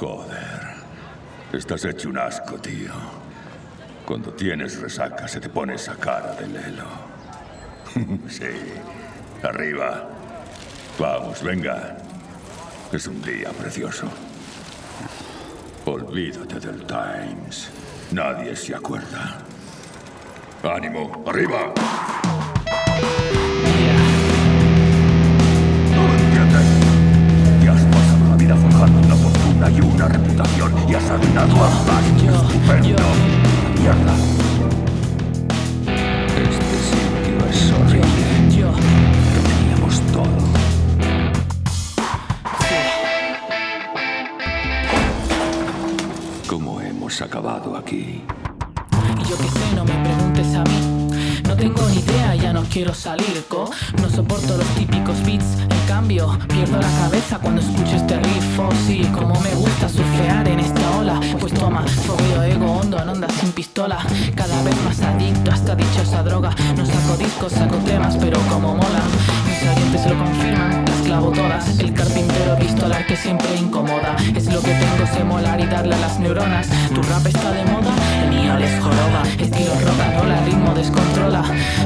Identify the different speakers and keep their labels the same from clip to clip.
Speaker 1: Joder. Estás hecho un asco, tío. Cuando tienes resaca se te pone esa cara de lelo. sí. Arriba. Vamos, venga. Es un día precioso. Olvídate del Times. Nadie se acuerda. ¡Ánimo! ¡Arriba! Una y una reputación y has arruinado ambas. ¡Estupendo! ¡Mierda!
Speaker 2: Quiero salir, co. No soporto los típicos beats, en cambio, pierdo la cabeza cuando escucho este riff. Oh, sí, como me gusta surfear en esta ola. Pues toma, fogueo ego hondo, no andas sin pistola. Cada vez más adicto a esta dichosa droga. No saco discos, saco temas, pero como mola. Mis oyentes lo confirman, las clavo todas. El carpintero pistolar que siempre molar y darle a las neuronas. Tu rap está de moda, el mío les joroba. Estilo rock ritmo descontrola.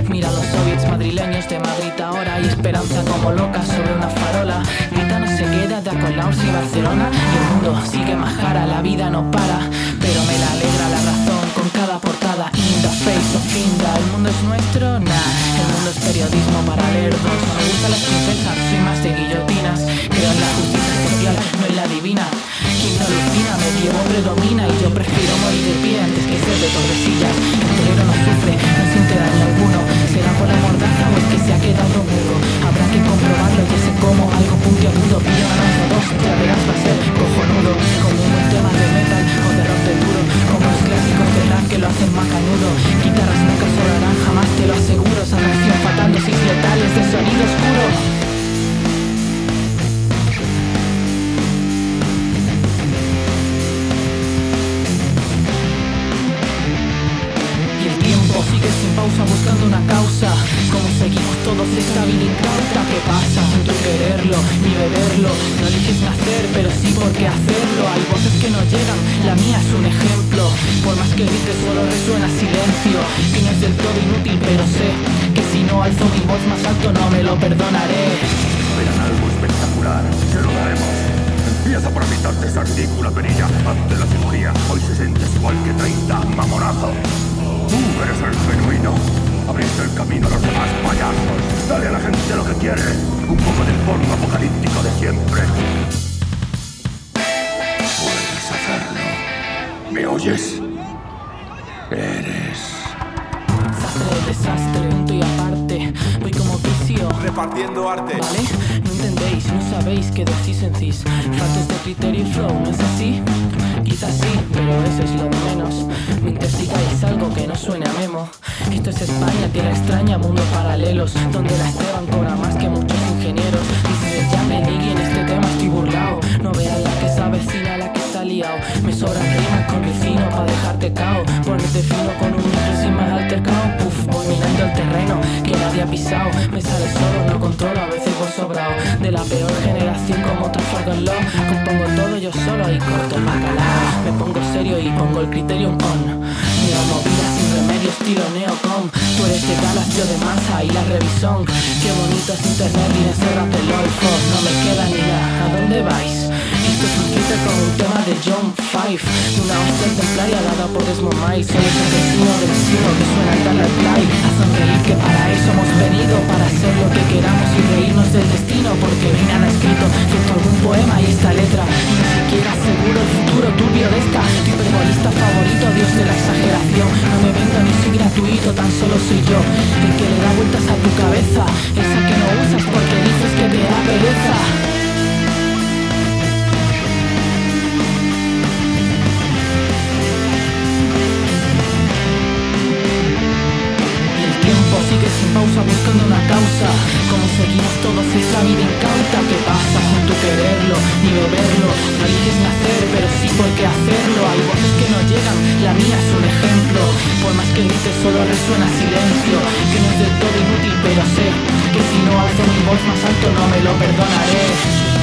Speaker 2: Mira los soviets madrileños de Madrid ahora y esperanza como loca sobre una farola. Grita no se queda de Acolaos y Barcelona. Y el mundo sigue majara, la vida no para. Pero me la alegra la razón con cada portada. In the face of Finda, ¿el mundo es nuestro? Nah, el mundo es periodismo para lerdos. No me gustan las princesas, soy más de guillotinas. Creo en la justicia social, no en la divina. Medievo predomina y yo prefiero morir de pie antes que ser de tordesillas. Que grites solo resuena silencio Que no es del todo inútil pero sé Que si no alzo mi voz más alto no me lo perdonaré
Speaker 1: Verán algo espectacular. Se lo daremos. Empieza por quitarte esa ridícula perilla. Hazte la cirugía. Hoy se sientes igual que 30, mamonazo. Tú eres el genuino. Abriste el camino a los demás payasos. Dale a la gente lo que quiere. Un poco del porno apocalíptico de siempre. Puedes hacerlo. ¿Me oyes? Eres...
Speaker 2: Desastre, desastre, y aparte Voy como vicio.
Speaker 3: Repartiendo arte.
Speaker 2: ¿Vale? No entendéis, no sabéis qué decís en cis Faltas de criterio y flow, ¿no es así? Quizás sí, pero eso es lo de menos Me investigáis algo que no suene a memo. Esto es España, tierra extraña, mundo paralelos Donde la Esteban cobra más que muchos ingenieros. Dice ya me y en este tema estoy burlao. No veas la que se avecina, la que se ha liado Me sobran rimas con ricino pa' dejarte cao Ponerte fino con un sin más altercado. Puf, voy minando el terreno que nadie ha pisado. Me sale solo, no controlo, a veces voy sobrado De la peor generación como Trafalgar Law Compongo todo yo solo y corto el bacalao. Me pongo serio y pongo el criterium on. Mira movida sin remedio estilo neocom Tú eres de Dallas, yo de masa y la revisón. Qué bonito es internet y ese rap del No me queda ni nada, ¿a dónde vais? Esto Con un tema de John Five Una hostia templaria dada por Desmond Miles ese vecino del vecino que suena al darle play. A sonreír que para eso hemos venido Para hacer lo que queramos y reírnos del destino Porque ni nada escrito, cierto algún poema y esta letra por qué hacerlo. Hay voces que no llegan, la mía es un ejemplo. Por más que grites solo resuena silencio. Que no es todo inútil pero sé Que si no alzo mi voz más alto no me lo perdonaré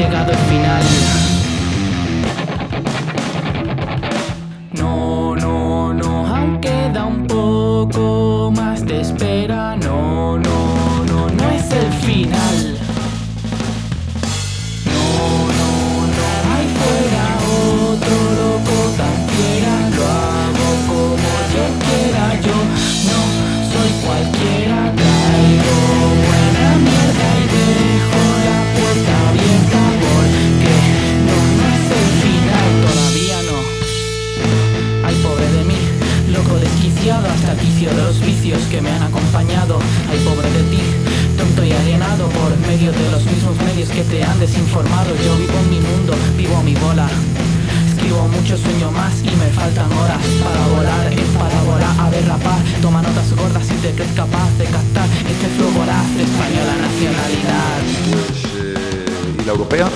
Speaker 2: llegado el final. Que te han desinformado. Yo vivo en mi mundo, vivo mi bola. Escribo mucho, sueño más y me faltan horas para volar, es para volar, a ver rapar. Toma notas gordas si te crees capaz de captar este flow voraz de española nacionalidad.
Speaker 1: ¿y la europea?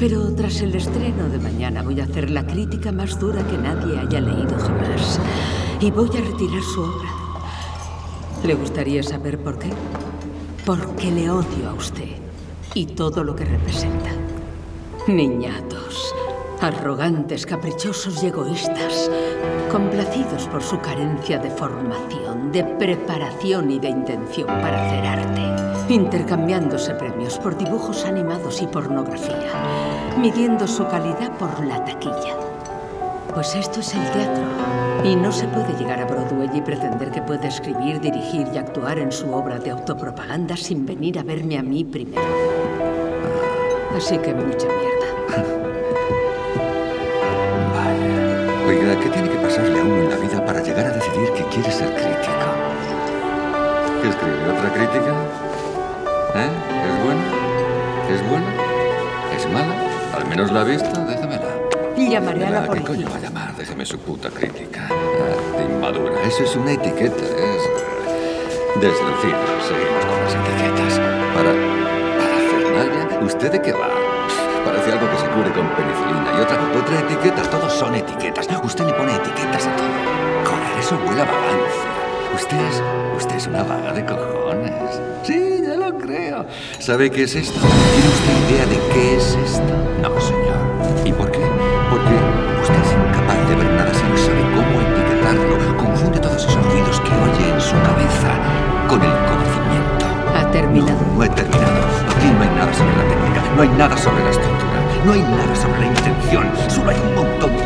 Speaker 3: Pero tras el estreno de mañana voy a hacer la crítica más dura que nadie haya leído jamás. Y voy a retirar su obra. ¿Le gustaría saber por qué? Porque le odio a usted y todo lo que representa. Niñatos, arrogantes, caprichosos y egoístas, complacidos por su carencia de formación, de preparación y de intención para hacer arte, intercambiándose premios por dibujos animados y pornografía, midiendo su calidad por la taquilla. Pues esto es el teatro. Y no se puede llegar a Broadway y pretender que puede escribir, dirigir y actuar en su obra de autopropaganda sin venir a verme a mí primero. Así que mucha mierda.
Speaker 1: Vaya. Oiga, ¿qué tiene que pasarle a uno en la vida para llegar a decidir que quiere ser crítico? ¿Qué escribe? ¿Otra crítica? ¿Eh? ¿Es buena? ¿Es buena? ¿Es mala? ¿Al menos la ha visto? Déjamela.
Speaker 3: Llamaré a la
Speaker 1: ¿Qué coño
Speaker 3: policía.
Speaker 1: va a llamar? Déjeme su puta crítica. Ah, de inmadura. Eso es una etiqueta. Es... Deslucido. Seguimos con las etiquetas. Para... Para Fernalia, ¿usted de qué va? Parece algo que se cubre con penicilina. Y otra, otra etiqueta. Todos son etiquetas. Usted le pone etiquetas a todo. Joder, eso huele a vagancia. Usted es... Usted es una vaga de cojones. Sí, ya lo creo. ¿Sabe qué es esto? ¿Tiene usted idea de qué es esto? No, señor. ¿Y por qué? Porque usted es incapaz de ver nada si no sabe cómo etiquetarlo. Confunde todos esos ruidos que oye en su cabeza con el conocimiento.
Speaker 3: Ha terminado.
Speaker 1: No he terminado. Aquí no hay nada sobre la técnica, no hay nada sobre la estructura, no hay nada sobre la intención. Solo hay un montón de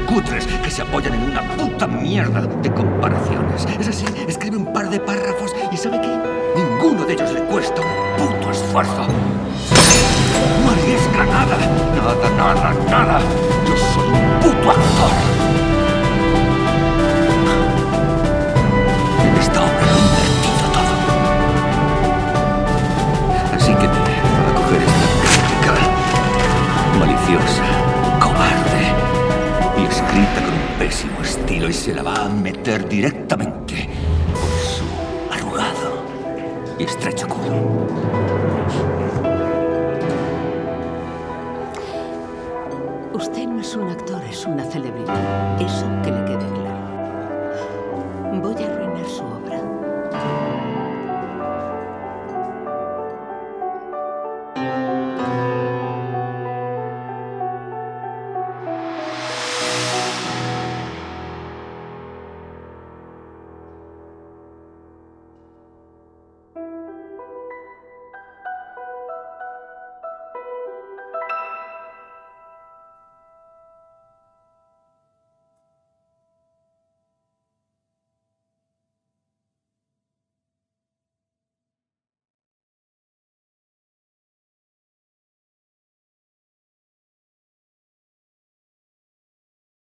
Speaker 1: cutres que se apoyan en una puta mierda de comparaciones. Es así, escribe un par de párrafos y ¿sabe qué? Ninguno de ellos le cuesta un puto esfuerzo. No arriesga nada, nada, nada, nada. Yo soy un puto actor. En esta obra lo he invertido todo. Así que a coger esta crítica maliciosa, y se la va a meter directamente por su arrugado y estrecho culo.
Speaker 3: Usted no es un actor, es una celebridad. Eso que